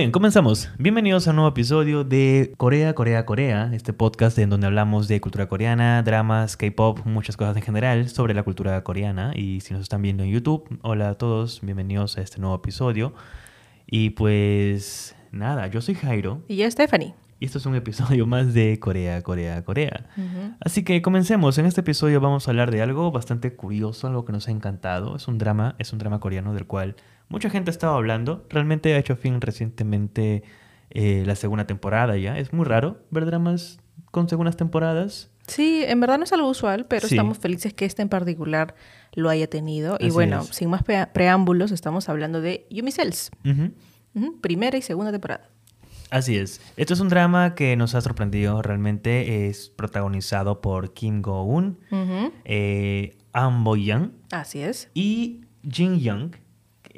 Muy bien, comenzamos. Bienvenidos a un nuevo episodio de Corea, Corea, Corea, este podcast en donde hablamos de cultura coreana, dramas, K-pop, muchas cosas en general sobre la cultura coreana. Y si nos están viendo en YouTube, hola a todos, bienvenidos a este nuevo episodio. Y pues nada, yo soy Jairo. Y yo, Stephanie. Y esto es un episodio más de Corea, Corea, Corea. Así que comencemos. En este episodio vamos a hablar de algo bastante curioso, algo que nos ha encantado. Es un drama, es un drama coreano del cual mucha gente ha estado hablando. Realmente ha hecho fin recientemente eh, la segunda temporada ya. Es muy raro ver dramas con segundas temporadas. Sí, en verdad no es algo usual, pero estamos felices que este en particular lo haya tenido. Y bueno, sin más preámbulos, estamos hablando de Yumi Cells. Primera y segunda temporada. Así es. Esto es un drama que nos ha sorprendido realmente. Es protagonizado por Kim Go-un, eh, An Bo-young. Así es. Y Jin Young,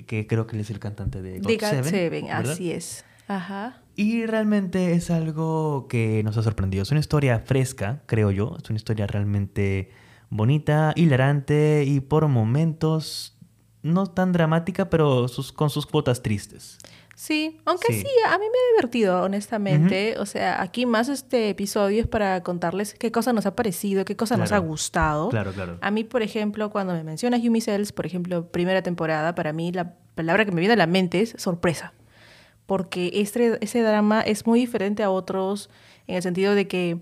que, creo que él es el cantante de God, God Seven. así es. Ajá. Y realmente es algo que nos ha sorprendido. Es una historia fresca, creo yo. Es una historia realmente bonita, hilarante y por momentos no tan dramática, pero sus, con sus cuotas tristes. Sí, aunque sí. a mí me ha divertido, honestamente. O sea, aquí más este episodio es para contarles qué cosa nos ha parecido, qué cosa nos ha gustado. Claro, claro. A mí, por ejemplo, cuando me mencionas Yumi Cells, por ejemplo, primera temporada, para mí la palabra que me viene a la mente es sorpresa. Porque este, ese drama es muy diferente a otros en el sentido de que,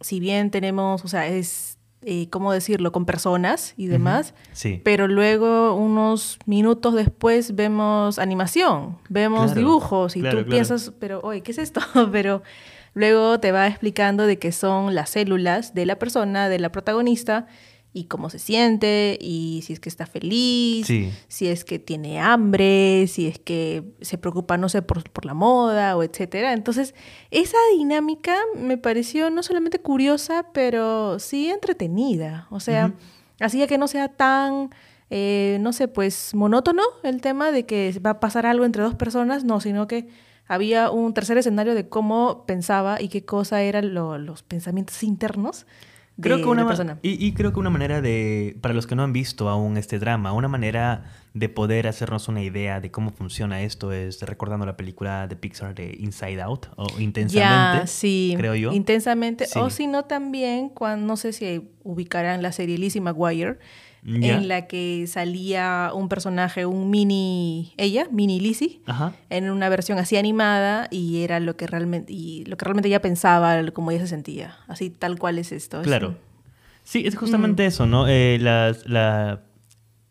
si bien tenemos, o sea, es eh, ¿cómo decirlo?, con personas y demás. Sí. Pero luego, unos minutos después, vemos animación, vemos dibujos y tú piensas, pero, oye, ¿qué es esto? pero luego te va explicando de que son las células de la persona, de la protagonista, y cómo se siente, y si es que está feliz, si es que tiene hambre, si es que se preocupa, no sé, por, la moda o etcétera. Entonces, esa dinámica me pareció no solamente curiosa, pero sí entretenida. O sea, hacía que no sea tan, eh, no sé, pues monótono el tema de que va a pasar algo entre dos personas, no, sino que había un tercer escenario de cómo pensaba y qué cosa eran los pensamientos internos creo que una persona. Y, creo que una manera de, para los que no han visto aún este drama, una manera de poder hacernos una idea de cómo funciona esto es recordando la película de Pixar de Inside Out o Intensamente, sí, creo yo. Intensamente, o si no también, cuando, no sé si ubicarán la serie Lizzie McGuire, en la que salía un personaje, un mini, ella, mini Lizzie, en una versión así animada y era lo que realmente, y lo que realmente ella pensaba, como ella se sentía, así tal cual es esto. Claro. Sí, es justamente eso, ¿no? Eh, las, la,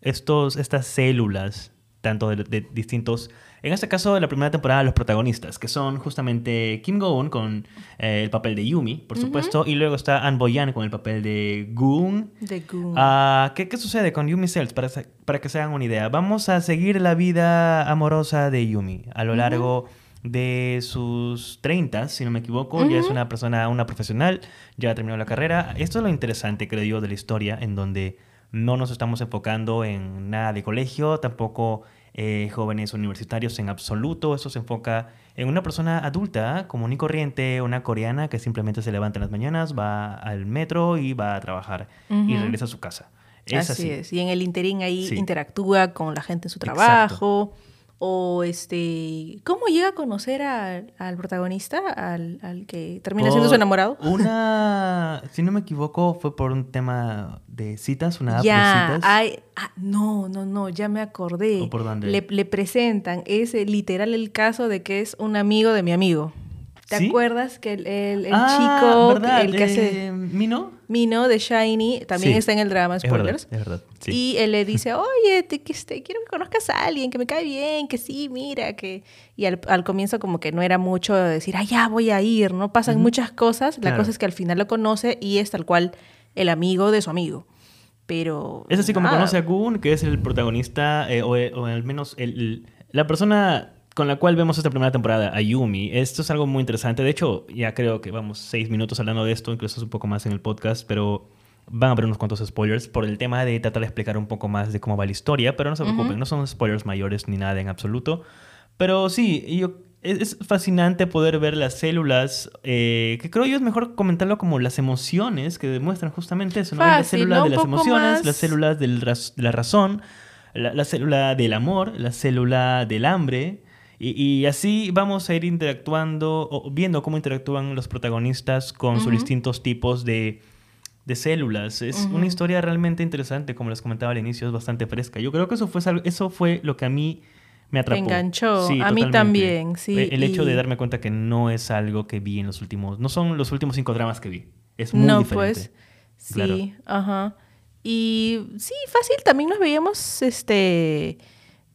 estos, estas células, tanto de distintos en este caso, de la primera temporada, los protagonistas, que son justamente Kim Go-eun con eh, el papel de Yumi, por supuesto, y luego está An Boyan con el papel de Goon. De Goon. Ah, ¿qué, sucede con Yumi Cells? Para, para que se hagan una idea. Vamos a seguir la vida amorosa de Yumi a lo largo de sus 30, si no me equivoco. Ya es una persona, una profesional, ya ha terminado la carrera. Esto es lo interesante, creo yo, de la historia, en donde no nos estamos enfocando en nada de colegio, tampoco eh, jóvenes universitarios en absoluto. Eso se enfoca en una persona adulta, común y corriente, una coreana que simplemente se levanta en las mañanas, va al metro y va a trabajar y regresa a su casa. Es así, es. Y en el interín ahí interactúa con la gente en su trabajo. O este, ¿cómo llega a conocer al protagonista, al, al, que termina siendo su enamorado? Una, si no me equivoco, fue por un tema de citas, una app de citas. Hay, ah, no, no, no, ya me acordé. por dónde? Le, le presentan, es literal el caso de que es un amigo de mi amigo. ¿Te acuerdas que el, el, ah, chico, el que hace... Eh, ¿Mino? Mino de Shiny, también está en el drama, spoilers. Es verdad, Y él le dice, oye, te, que este, quiero que conozcas a alguien, que me cae bien, que sí, mira, que... Y al, comienzo como que no era mucho decir, ah, ya voy a ir, ¿no? Pasan muchas cosas. La cosa es que al final lo conoce y es tal cual el amigo de su amigo. Pero... Es así como conoce a Goon, que es el protagonista, eh, o, o, al menos el, la persona con la cual vemos esta primera temporada, Ayumi. Esto es algo muy interesante. De hecho, ya creo que vamos seis minutos hablando de esto, incluso es un poco más en el podcast, pero van a haber unos cuantos spoilers por el tema de tratar de explicar un poco más de cómo va la historia, pero no se preocupen, no son spoilers mayores ni nada en absoluto. Pero sí, yo, es fascinante poder ver las células, eh, que creo yo es mejor comentarlo como las emociones que demuestran justamente eso, ¿no? las células de las emociones, las células de la razón, la, célula del amor, la célula del hambre, Y, así vamos a ir interactuando, o viendo cómo interactúan los protagonistas con sus distintos tipos de, de células. Es una historia realmente interesante, como les comentaba al inicio, es bastante fresca. Yo creo que eso fue, eso fue lo que a mí me atrapó. Me enganchó. a mí también, sí. El hecho de darme cuenta que no es algo que vi en los últimos, no son los últimos cinco dramas que vi. Es muy no, pues, sí, ajá. Y sí, fácil, también nos veíamos, este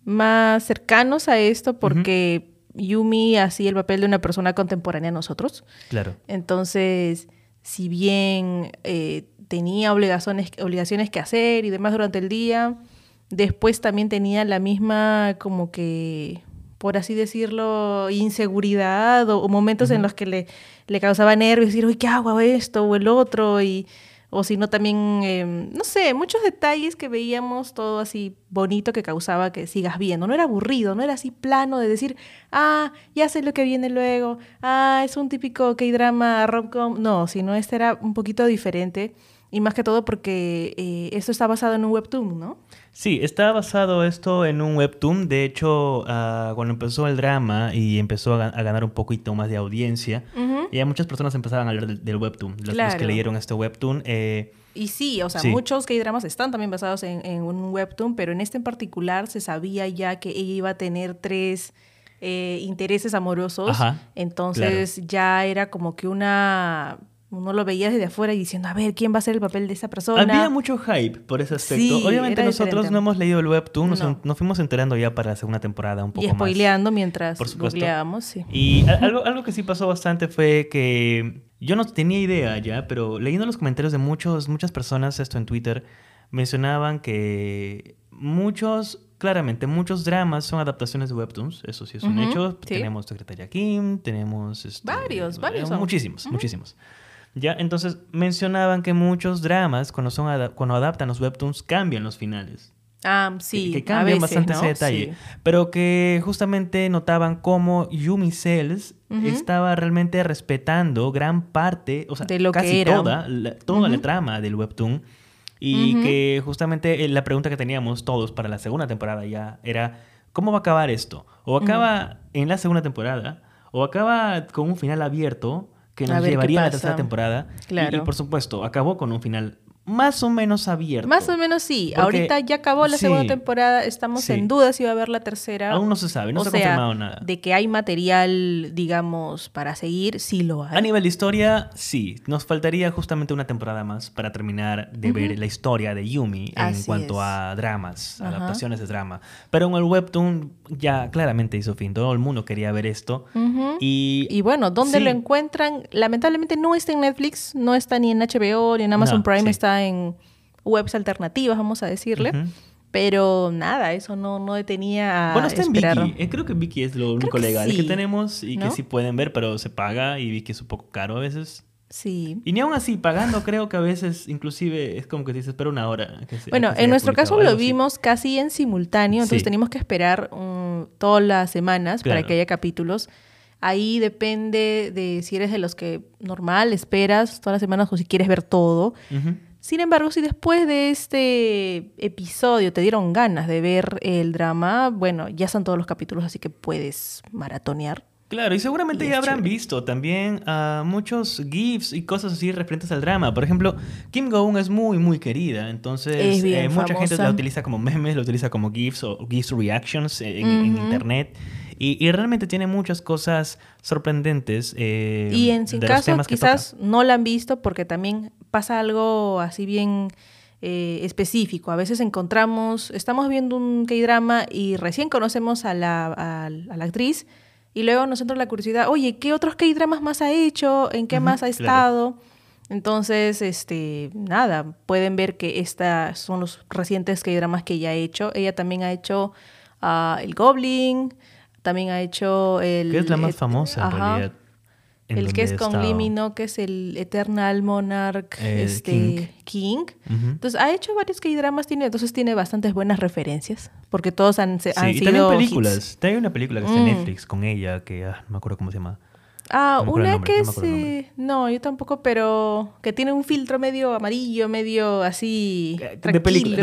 más cercanos a esto porque Yumi hacía el papel de una persona contemporánea a nosotros. Claro. Entonces, si bien eh, tenía obligaciones, obligaciones que hacer y demás durante el día, después también tenía la misma como que por así decirlo, inseguridad o, momentos en los que le, le causaba nervios, decir, uy, ¿qué hago esto o el otro? Y o si no también, em, no sé, muchos detalles que veíamos todo así bonito que causaba que sigas viendo. No era aburrido, no era así plano de decir, ah, ya sé lo que viene luego, ah, es un típico K-drama, rom-com. No, sino este era un poquito diferente y más que todo porque eh, esto está basado en un webtoon, ¿no? Sí, está basado esto en un webtoon. De hecho, ah, cuando empezó el drama y empezó a, ganar un poquito más de audiencia, ya muchas personas empezaban a hablar del, webtoon. Los, que leyeron este webtoon. Eh, y sí, o sea, muchos K-dramas están también basados en, un webtoon, pero en este en particular se sabía ya que ella iba a tener tres eh, intereses amorosos. entonces ya era como que una uno lo veía desde afuera y diciendo, a ver, ¿quién va a ser el papel de esa persona? Había mucho hype por ese aspecto. Obviamente nosotros no hemos leído el webtoon, nos, fuimos enterando ya para la segunda temporada un poco más. Y spoileando mientras googleábamos, sí. Y algo, algo que sí pasó bastante fue que yo no tenía idea ya, pero leyendo los comentarios de muchos, muchas personas, esto en Twitter, mencionaban que muchos claramente, muchos dramas son adaptaciones de webtoons, eso sí es un hecho. Tenemos Secretaria Kim, tenemos... Este, varios, varios. Muchísimos, muchísimos. ¿Ya? Entonces mencionaban que muchos dramas, cuando, son cuando adaptan los webtoons, cambian los finales. Ah, sí. Que, cambian bastante ese detalle. Pero que justamente notaban cómo Yumi Cells estaba realmente respetando gran parte, o sea, de lo casi que era. toda, la, toda la trama del webtoon. Y que justamente eh, la pregunta que teníamos todos para la segunda temporada ya era, ¿cómo va a acabar esto? O acaba en la segunda temporada, o acaba con un final abierto, que nos llevaría a la tercera temporada. Claro. y, por supuesto, acabó con un final más o menos abierto. Más o menos sí. Ahorita ya acabó la segunda temporada, estamos en duda si va a haber la tercera. Aún no se sabe, no se ha confirmado nada. De que hay material, digamos, para seguir, sí lo hay. A nivel de historia, sí. Nos faltaría justamente una temporada más para terminar de ver la historia de Yumi en cuanto a dramas, adaptaciones de drama. Pero en el webtoon ya claramente hizo fin. Todo el mundo quería ver esto. y, y, bueno, ¿dónde lo encuentran? Lamentablemente no está en Netflix, no está ni en HBO ni en Amazon Prime, está en webs alternativas, vamos a decirle. Pero nada, eso no, no detenía a Bueno, está en Viki. Eh, creo que Viki es lo único legal que, tenemos y que sí pueden ver, pero se paga y Viki es un poco caro a veces. Sí. Y ni aún así, pagando creo que a veces inclusive es como que dices, espera una hora. bueno, en nuestro caso lo vimos casi en simultáneo, entonces teníamos que esperar todas las semanas para que haya capítulos. Ahí depende de si eres de los que normal esperas todas las semanas o si quieres ver todo. Sin embargo, si después de este episodio te dieron ganas de ver el drama, bueno, ya son todos los capítulos, así que puedes maratonear. Claro, y seguramente ya habrán visto también a muchos GIFs y cosas así referentes al drama. Por ejemplo, Kim Go-eun es muy, muy querida. Entonces, eh, mucha gente la utiliza como memes, la utiliza como GIFs o GIFs reactions en, en internet. Y, realmente tiene muchas cosas sorprendentes. Eh, y en sin caso, quizás no la han visto porque también pasa algo así bien eh, específico. A veces encontramos, estamos viendo un K-drama y recién conocemos a la, a, la actriz y luego nos entra la curiosidad, oye, ¿qué otros K-dramas más ha hecho? ¿En qué más ha estado? Entonces, este, nada, pueden ver que estas son los recientes K-dramas que ella ha hecho. Ella también ha hecho uh, El Goblin, también ha hecho el... ¿Qué es la más famosa en realidad? El que es con Limino, que es el Eternal Monarch este, King. Entonces, ha hecho varios K-dramas, tiene, entonces tiene bastantes buenas referencias, porque todos han, sí, y también películas. Hay una película que está en mm. Netflix con ella, que ah, no me acuerdo cómo se llama. Ah, una que es... No, yo tampoco, pero que tiene un filtro medio amarillo, medio así... De, de película,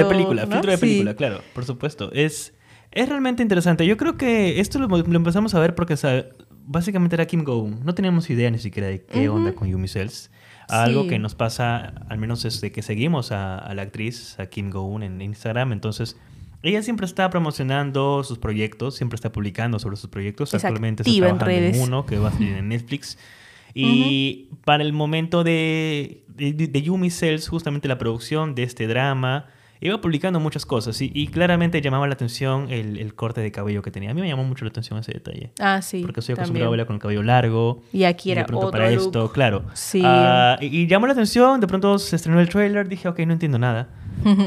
filtro de película, claro, por supuesto. Es Es realmente interesante. Yo creo que esto lo, empezamos a ver porque básicamente era Kim Go. No teníamos idea ni siquiera de qué onda con Yumi Cells. Algo que nos pasa, al menos desde que seguimos a, la actriz, a Kim Go en Instagram. Entonces, ella siempre está promocionando sus proyectos, siempre está publicando sobre sus proyectos. Actualmente está trabajando en, uno que va a salir en Netflix. Y para el momento de, de, de, Yumi Cells, justamente la producción de este drama, iba publicando muchas cosas y, claramente llamaba la atención el, corte de cabello que tenía. A mí me llamó mucho la atención ese detalle. Ah, sí. Porque soy acostumbrado a verla con el cabello largo. Y aquí era de pronto para esto, claro. Sí. Ah, y, llamó la atención, de pronto se estrenó el trailer, dije, ok, no entiendo nada.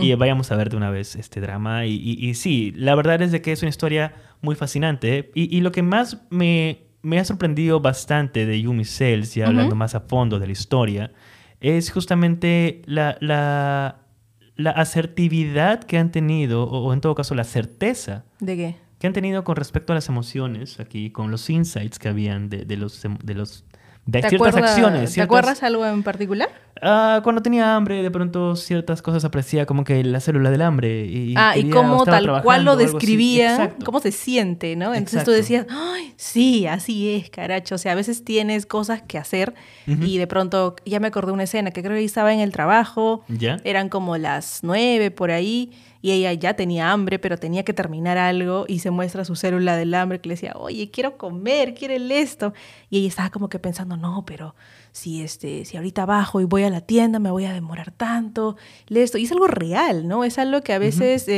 y vayamos a ver de una vez este drama. Y, y, sí, la verdad es de que es una historia muy fascinante. Y, lo que más me, me, ha sorprendido bastante de Yumi Cells, ya hablando más a fondo de la historia, es justamente la, la la asertividad que han tenido, o, en todo caso la certeza. ¿De qué? Que han tenido con respecto a las emociones aquí, con los insights que habían de, de los, de los de ciertas acciones. ¿Te acuerdas algo en particular? Ah, cuando tenía hambre, de pronto ciertas cosas apreciaba, como que la célula del hambre. Y, ah, y cómo tal cual lo describía, cómo se siente, ¿no? Entonces tú decías, Ay, sí, así es, caracho. O sea, a veces tienes cosas que hacer y de pronto ya me acordé una escena que creo que estaba en el trabajo. ¿Ya? Eran como las nueve por ahí y ella ya tenía hambre, pero tenía que terminar algo y se muestra su célula del hambre que le decía, oye, quiero comer, quiero el esto. Y ella estaba como que pensando, no, pero si, este, si ahorita bajo y voy a la tienda me voy a demorar tanto, esto. Y es algo real, ¿no? Es algo que a veces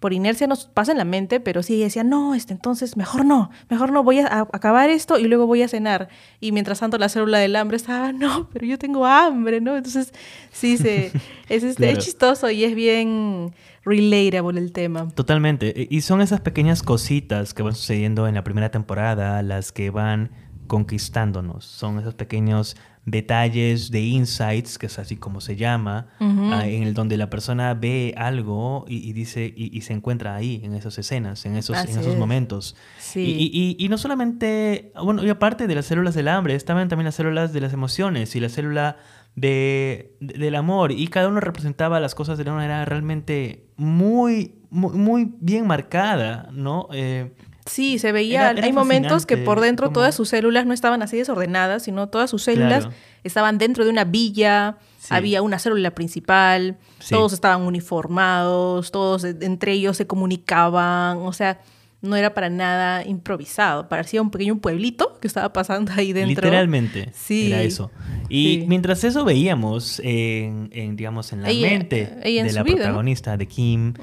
por inercia nos pasa en la mente, pero sí decía, no, este, entonces mejor no, mejor no, voy a, acabar esto y luego voy a cenar. Y mientras tanto la célula del hambre estaba, no, pero yo tengo hambre, ¿no? Entonces sí, se, es, este, es chistoso y es bien relatable el tema. Totalmente. E, y son esas pequeñas cositas que van sucediendo en la primera temporada, las que van conquistándonos. Son esos pequeños detalles de insights, que es así como se llama, ah, en el donde la persona ve algo y, dice y, se encuentra ahí en esas escenas, en esos, en esos momentos. Y, y, no solamente, bueno, y aparte de las células del hambre, estaban también las células de las emociones y la célula de, del amor y cada uno representaba las cosas de una manera realmente muy, muy, muy bien marcada, ¿no? Eh, Sí, se veía, hay momentos que por dentro todas sus células no estaban así desordenadas, sino todas sus células estaban dentro de una villa, había una célula principal, todos estaban uniformados, todos entre ellos se comunicaban, o sea, no era para nada improvisado, parecía un pequeño pueblito que estaba pasando ahí dentro. Literalmente, sí. era eso. Y mientras eso veíamos en, digamos, en la mente de la protagonista, de Kim,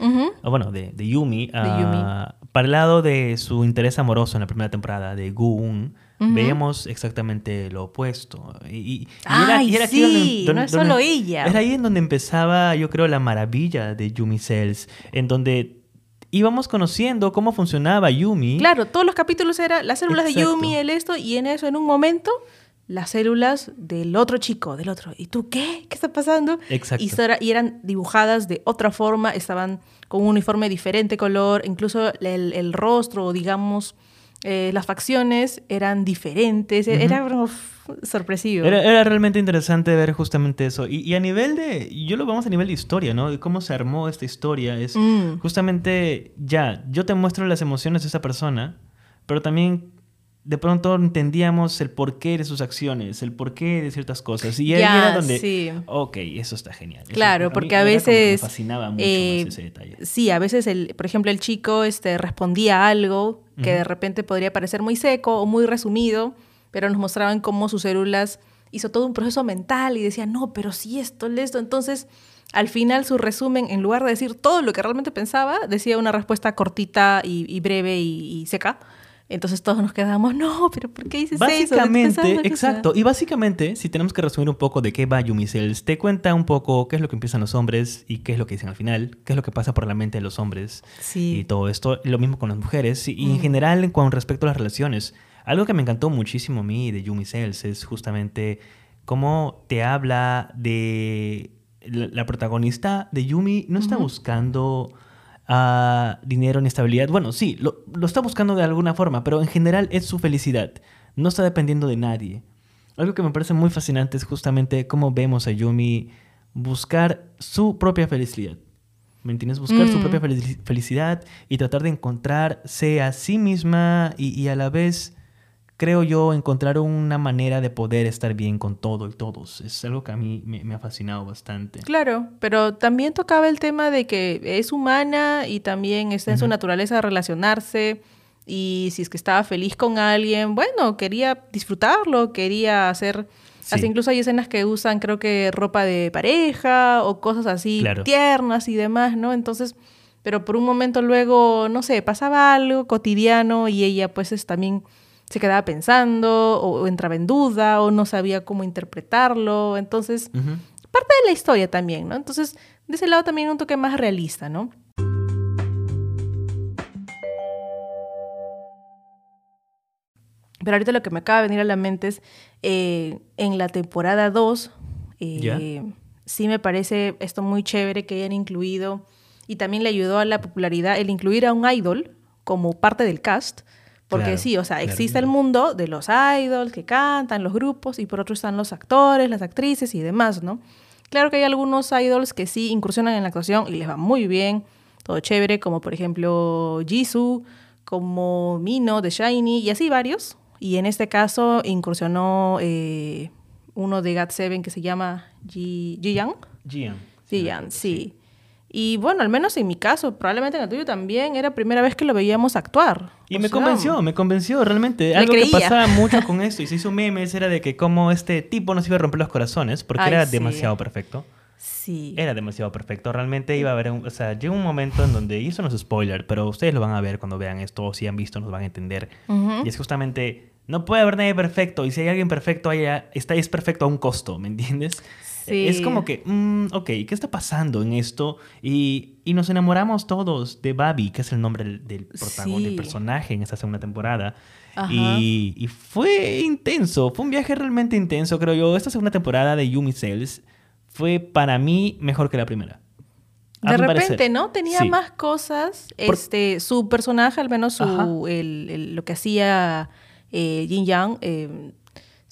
bueno, de, Yumi, ah, para el lado de su interés amoroso en la primera temporada de Gu veíamos exactamente lo opuesto. Y, era, sí, no es solo ella. Era ahí en donde empezaba, yo creo, la maravilla de Yumi Cells, en donde íbamos conociendo cómo funcionaba Yumi. Claro, todos los capítulos eran las células de Yumi, el esto, y en eso, en un momento, las células del otro chico, del otro. ¿Y tú qué? ¿Qué está pasando? Exacto. Y, eran dibujadas de otra forma, estaban con un uniforme diferente color, incluso el, el rostro, digamos, eh, las facciones eran diferentes, era sorpresivo. Era, realmente interesante ver justamente eso. Y, a nivel de, yo lo vamos a nivel de historia, ¿no? De cómo se armó esta historia. Es mm. justamente, ya, yo te muestro las emociones de esa persona, pero también de pronto entendíamos el porqué de sus acciones, el porqué de ciertas cosas. Y ahí era donde, sí. ok, eso está genial. Claro, porque a veces... Me fascinaba mucho eh, ese detalle. Sí, a veces, el, por ejemplo, el chico este, respondía a algo que de repente podría parecer muy seco o muy resumido, pero nos mostraban cómo sus células hizo todo un proceso mental y decía, no, pero sí esto, esto. Entonces, al final su resumen, en lugar de decir todo lo que realmente pensaba, decía una respuesta cortita y, breve y seca. Entonces todos nos quedamos, no, pero ¿por qué dices básicamente, eso? exacto. Y básicamente, si tenemos que resumir un poco de qué va Yumi Cells, te cuenta un poco qué es lo que empiezan los hombres y qué es lo que dicen al final, qué es lo que pasa por la mente de los hombres sí. y todo esto. Lo mismo con las mujeres y, en mm. general con respecto a las relaciones. Algo que me encantó muchísimo a mí de Yumi Cells es justamente cómo te habla de la, protagonista de Yumi no está buscando a dinero ni estabilidad. Bueno, sí, lo, está buscando de alguna forma, pero en general es su felicidad. No está dependiendo de nadie. Algo que me parece muy fascinante es justamente cómo vemos a Yumi buscar su propia felicidad. ¿me entiendes? Buscar su Mm. propia felici- felicidad y tratar de encontrarse a sí misma y, y a la vez, creo yo, encontrar una manera de poder estar bien con todo y todos. Es algo que a mí me, me ha fascinado bastante. Claro, pero también tocaba el tema de que es humana y también está en su naturaleza relacionarse y si es que estaba feliz con alguien, bueno, quería disfrutarlo, quería hacer... Sí. Hasta incluso hay escenas que usan, creo que ropa de pareja o cosas así Claro. tiernas y demás, ¿no? Entonces, pero por un momento luego, no sé, pasaba algo cotidiano y ella pues es, también se quedaba pensando o, o entraba en duda o no sabía cómo interpretarlo. Entonces, parte de la historia también, ¿no? Entonces, de ese lado también un toque más realista, ¿no? Pero ahorita lo que me acaba de venir a la mente es, eh, en la temporada 2, eh, sí me parece esto muy chévere que hayan incluido, y también le ayudó a la popularidad el incluir a un idol como parte del cast, porque Claro, sí, o sea, existe claro. el mundo de los idols que cantan, los grupos, y por otro están los actores, las actrices y demás, ¿no? Claro que hay algunos idols que sí incursionan en la actuación y les va muy bien, todo chévere, como por ejemplo Jisoo, como Mino de Shiny y así varios. Y en este caso incursionó eh, uno de GOT7 que se llama Ji Ji-young. Gian. Ji-young, sí. Y bueno, al menos en mi caso, probablemente en el tuyo también, era primera vez que lo veíamos actuar. Y O me sea, convenció, me convenció realmente. Algo que pasaba mucho con esto y se hizo memes era de que como este tipo nos iba a romper los corazones porque Ay, era sí. demasiado perfecto. Sí. Era demasiado perfecto. Realmente iba a haber, un- o sea, llegó un momento en donde, y eso no es spoiler, pero ustedes lo van a ver cuando vean esto, o si han visto, nos van a entender. Y es justamente, no puede haber nadie perfecto, y si hay alguien perfecto, haya, está, es perfecto a un costo, ¿me entiendes? Sí. Es como que, mm, ok, ¿qué está pasando en esto? Y, y nos enamoramos todos de Babi, que es el nombre del, del protagonista, del Sí. personaje en esta segunda temporada. Y, y fue intenso, fue un viaje realmente intenso, creo yo. Esta segunda temporada de Yumi Cells fue para mí mejor que la primera. De repente, parecer. ¿no? Tenía Sí. más cosas. Por- Este, su personaje, al menos su, Ajá. el- el- lo que hacía eh, Jin Yang, eh,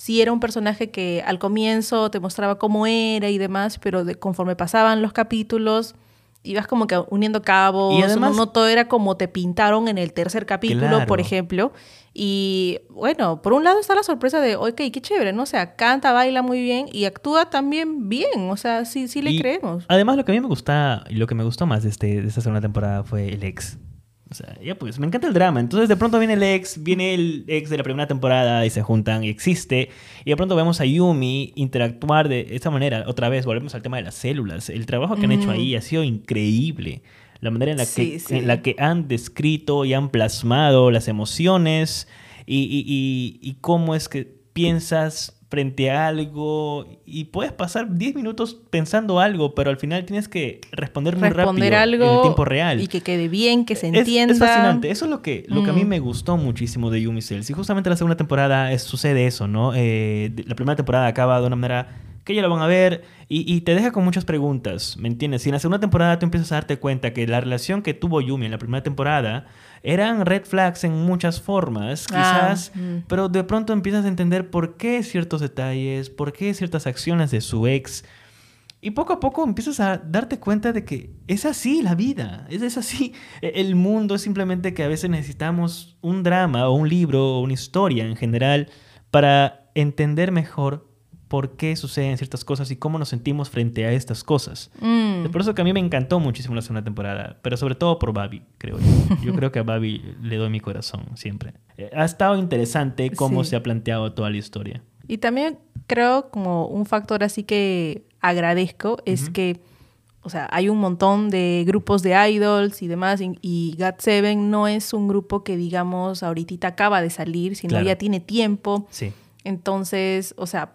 sí era un personaje que al comienzo te mostraba cómo era y demás, pero de- conforme pasaban los capítulos, ibas como que uniendo cabos. Y además- no, no todo era como te pintaron en el tercer capítulo, Claro. por ejemplo. Y bueno, por un lado está la sorpresa de, ok, qué chévere, ¿no? O sea, canta, baila muy bien y actúa también bien. O sea, sí, sí le Y creemos. Además, lo que a mí me gusta y lo que me gustó más de, este, de esta segunda temporada fue el ex. O sea, ya pues, me encanta el drama. Entonces, de pronto viene el ex, viene el ex de la primera temporada y se juntan y existe. Y de pronto vemos a Yumi interactuar de esta manera. Otra vez, volvemos al tema de las células. El trabajo que han hecho ahí ha sido increíble. La manera en la, Sí, que, sí. en la que han descrito y han plasmado las emociones y, y- y- y cómo es que piensas frente a algo y puedes pasar 10 minutos pensando algo, pero al final tienes que responder muy responder rápido algo en tiempo real. y que quede bien, que se entienda. Es, fascinante. Eso es lo que, lo que a mí Mm. me gustó muchísimo de Yumi Cells. Y justamente la segunda temporada es- sucede eso, ¿no? Eh, la primera temporada acaba de una manera que ya lo van a ver y, y te deja con muchas preguntas, ¿me entiendes? Y en la segunda temporada tú empiezas a darte cuenta que la relación que tuvo Yumi en la primera temporada eran red flags en muchas formas, Ah, quizás, mm. pero de pronto empiezas a entender por qué ciertos detalles, por qué ciertas acciones de su ex. Y poco a poco empiezas a darte cuenta de que es así la vida, es, es así E- el mundo, es simplemente que a veces necesitamos un drama o un libro o una historia en general para entender mejor por qué suceden ciertas cosas y cómo nos sentimos frente a estas cosas. Mm. Es por eso que a mí me encantó muchísimo la segunda temporada, pero sobre todo por Babi, creo yo. Yo creo que a Babi le doy mi corazón siempre. Eh, Ha estado interesante cómo Sí. se ha planteado toda la historia. Y también creo como un factor así que agradezco es que, o sea, hay un montón de grupos de idols y demás, y, y GOT7 no es un grupo que, digamos, ahorita acaba de salir, sino Claro. ya tiene tiempo. Sí. Entonces, o sea,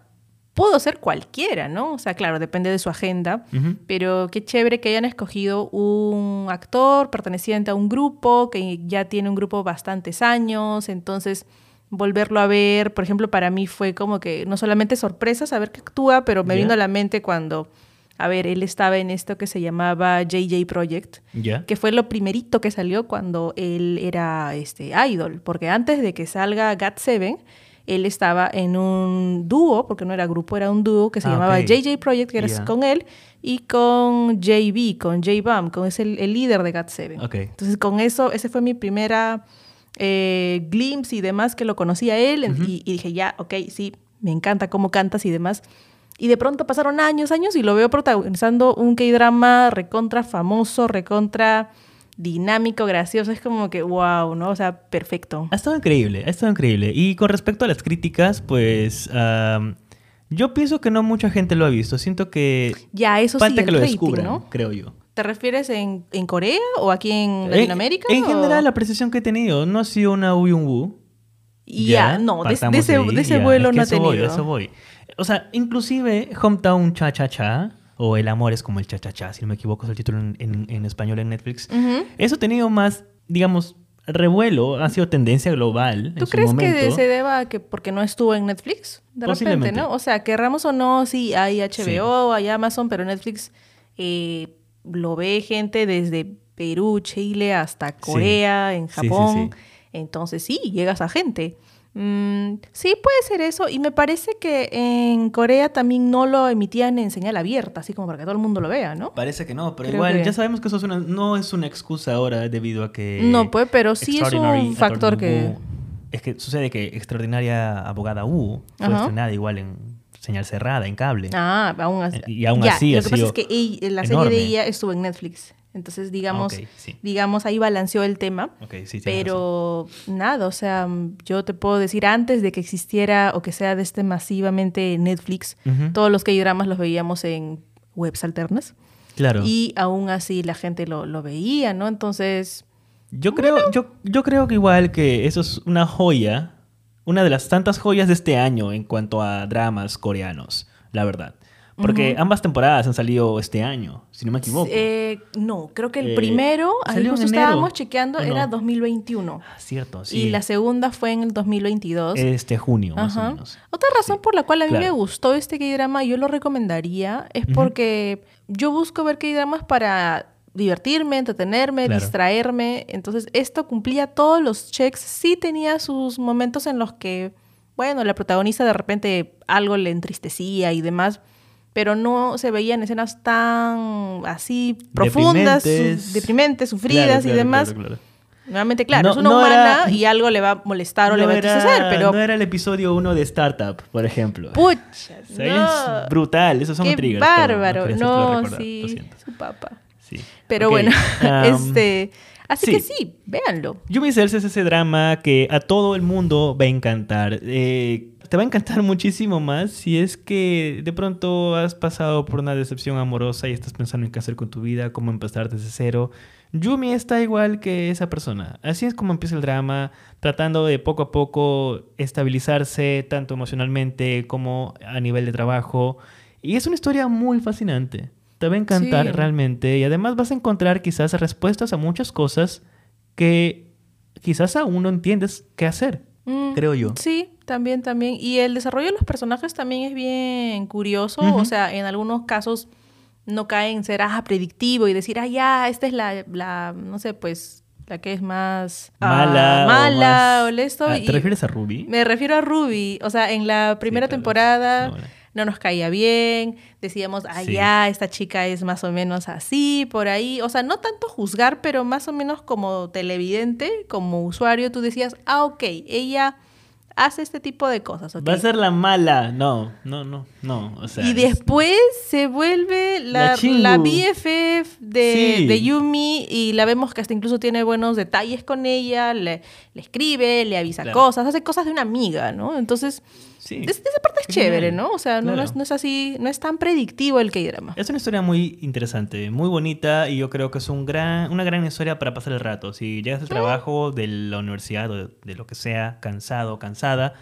pudo ser cualquiera, ¿no? O sea, claro, depende de su agenda. Pero qué chévere que hayan escogido un actor perteneciente a un grupo que ya tiene un grupo bastantes años, entonces volverlo a ver, por ejemplo, para mí fue como que no solamente sorpresa saber que actúa, pero me vino a la mente cuando, a ver, él estaba en esto que se llamaba JJ Project, que fue lo primerito que salió cuando él era este idol, porque antes de que salga GOT7, él estaba en un dúo, porque no era grupo, era un dúo que se ah, llamaba JJ Project, que era con él, y con JB, con J-Bam, con es el, líder de GOT7. Entonces, con eso, ese fue mi primera eh, glimpse y demás que lo conocía él, y, y dije, ya, ok, sí, me encanta cómo cantas y demás. Y de pronto pasaron años, años y lo veo protagonizando un K-drama recontra famoso, recontra dinámico, gracioso. Es como que, wow, ¿no? O sea, perfecto. Ha estado increíble, ha estado increíble. Y con respecto a las críticas, pues. yo pienso que no mucha gente lo ha visto. Siento que. Ya, eso falta sí, que lo descubran, ¿no? creo yo. ¿Te refieres en, Corea o aquí en Latinoamérica? En, general, la percepción que he tenido no ha sido una Uyun Ya, no, de, ese, vuelo no ha tenido. Voy, eso voy. O sea, inclusive Hometown Cha Cha Cha, o El amor es como el cha cha cha, si no me equivoco es el título en, español en Netflix. Eso ha tenido más, digamos, revuelo, ha sido tendencia global. ¿Tú crees que se deba a que porque no estuvo en Netflix? De repente, ¿no? O sea, querramos o no, sí, hay HBO, hay Amazon, pero Netflix eh, lo ve gente desde Perú, Chile, hasta Corea, en Japón. Entonces sí, llegas a gente. Mm, sí, puede ser eso. Y me parece que en Corea también no lo emitían en señal abierta, así como para que todo el mundo lo vea, ¿no? Parece que no, pero igual ya sabemos que eso no es una excusa ahora debido a que... No, pues, pero sí es un factor que... es que sucede que Extraordinaria Abogada U fue estrenada igual en señal cerrada, en cable. Ah, aún así. Y aún así Lo que pasa es que la serie de ella estuvo en Netflix. Entonces, digamos, digamos, ahí balanceó el tema. pero nada, o sea, yo te puedo decir, antes de que existiera o que sea de este masivamente Netflix, todos los que dramas los veíamos en webs alternas. Claro. Y aún así la gente lo, lo veía, ¿no? Entonces... Yo creo, yo, yo creo que igual que eso es una joya, una de las tantas joyas de este año en cuanto a dramas coreanos, la verdad. Porque ambas temporadas han salido este año, si no me equivoco. Eh, no, creo que el eh, primero, ahí justo estábamos chequeando, era 2021. Ah, cierto, sí. Y la segunda fue en el 2022. Este junio, más o menos. Otra razón por la cual a mí me gustó este K-drama, yo lo recomendaría, es porque yo busco ver K-dramas para divertirme, entretenerme, distraerme. Entonces, esto cumplía todos los checks. Sí tenía sus momentos en los que, bueno, la protagonista de repente algo le entristecía y demás pero no se veían escenas tan así profundas, deprimentes, sufridas y demás. Nuevamente, claro, es una humana y algo le va a molestar o le va a entristecer, pero... No era el episodio 1 de Startup, por ejemplo. Pucha, Es brutal, esos son Qué triggers. bárbaro, no, sí, su papá. Sí. Pero bueno, este... Así que sí, véanlo. Yumi Cells es ese drama que a todo el mundo va a encantar. Eh, te va a encantar muchísimo más si es que de pronto has pasado por una decepción amorosa y estás pensando en qué hacer con tu vida, cómo empezar desde cero. Yumi está igual que esa persona. Así es como empieza el drama, tratando de poco a poco estabilizarse tanto emocionalmente como a nivel de trabajo. Y es una historia muy fascinante. Te va a encantar realmente y además vas a encontrar quizás respuestas a muchas cosas que quizás aún no entiendes qué hacer, mm, creo yo. Sí, también, también. Y el desarrollo de los personajes también es bien curioso. O sea, en algunos casos no cae en ser ah, predictivo y decir, ah, ya, esta es la, la no sé, pues la que es más mala, ah, mala o, esto. Ah, ¿Te refieres a Ruby? Me refiero a Ruby. O sea, en la primera temporada no, nos caía bien, decíamos, ah, ya, esta chica es más o menos así, por ahí. O sea, no tanto juzgar, pero más o menos como televidente, como usuario, tú decías, ah, ok, ella hace este tipo de cosas. Va a ser la mala. No, no, no, no. y después se vuelve la, la, BFF de, Yumi y la vemos que hasta incluso tiene buenos detalles con ella, le, le escribe, le avisa cosas, hace cosas de una amiga, ¿no? Entonces Sí. esa parte es chévere, ¿no? O sea, no, es, así, no es tan predictivo el K-drama. Es una historia muy interesante, muy bonita y yo creo que es un gran, una gran historia para pasar el rato. Si llegas al trabajo de la universidad o de, lo que sea, cansado o cansada,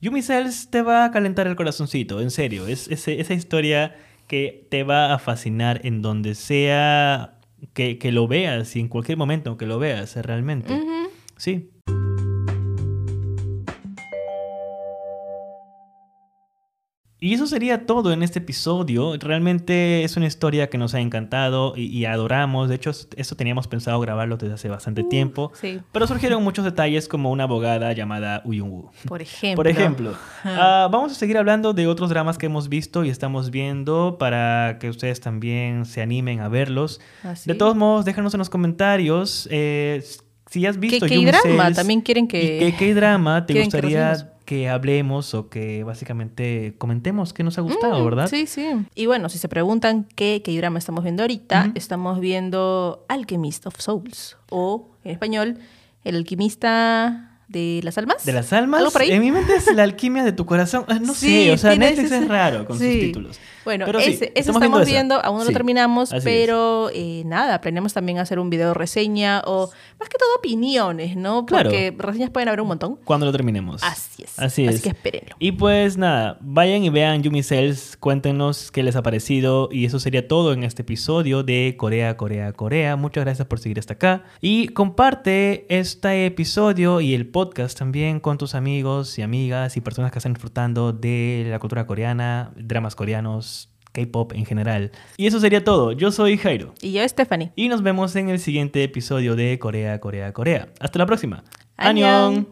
Yumi Cells te va a calentar el corazoncito, en serio. Es, esa historia que te va a fascinar en donde sea que, lo veas y en cualquier momento que lo veas realmente. Sí. Y eso sería todo en este episodio. Realmente es una historia que nos ha encantado y, adoramos. De hecho, esto teníamos pensado grabarlo desde hace bastante uh, tiempo. Sí. Pero surgieron muchos detalles como una abogada llamada Uyung Por ejemplo. Por ejemplo. Ah, vamos a seguir hablando de otros dramas que hemos visto y estamos viendo para que ustedes también se animen a verlos. Ah, de todos modos, déjanos en los comentarios eh, si has visto ¿Qué, qué drama también quieren que... ¿Qué, drama te gustaría que hablemos o que básicamente comentemos qué nos ha gustado, mm, ¿verdad? Sí, sí. Y bueno, si se preguntan qué, qué drama estamos viendo ahorita, estamos viendo Alchemist of Souls o en español, El alquimista de las almas. ¿De las almas? En mi mente es la alquimia de tu corazón. Ah, no sé, o sea, Netflix es raro con sus títulos. Bueno, ese, estamos, viendo, aún no lo terminamos, pero eh, nada, planeamos también hacer un video reseña o más que todo opiniones, ¿no? Porque reseñas pueden haber un montón. Cuando lo terminemos. Así es. Así es. Así que espérenlo. Y pues nada, vayan y vean Yumi Cells, cuéntenos qué les ha parecido y eso sería todo en este episodio de Corea, Corea, Corea. Muchas gracias por seguir hasta acá y comparte este episodio y el podcast también con tus amigos y amigas y personas que están disfrutando de la cultura coreana, dramas coreanos K-pop en general. Y eso sería todo. Yo soy Jairo. Y yo, Stephanie. Y nos vemos en el siguiente episodio de Corea, Corea, Corea. Hasta la próxima. ¡Añón!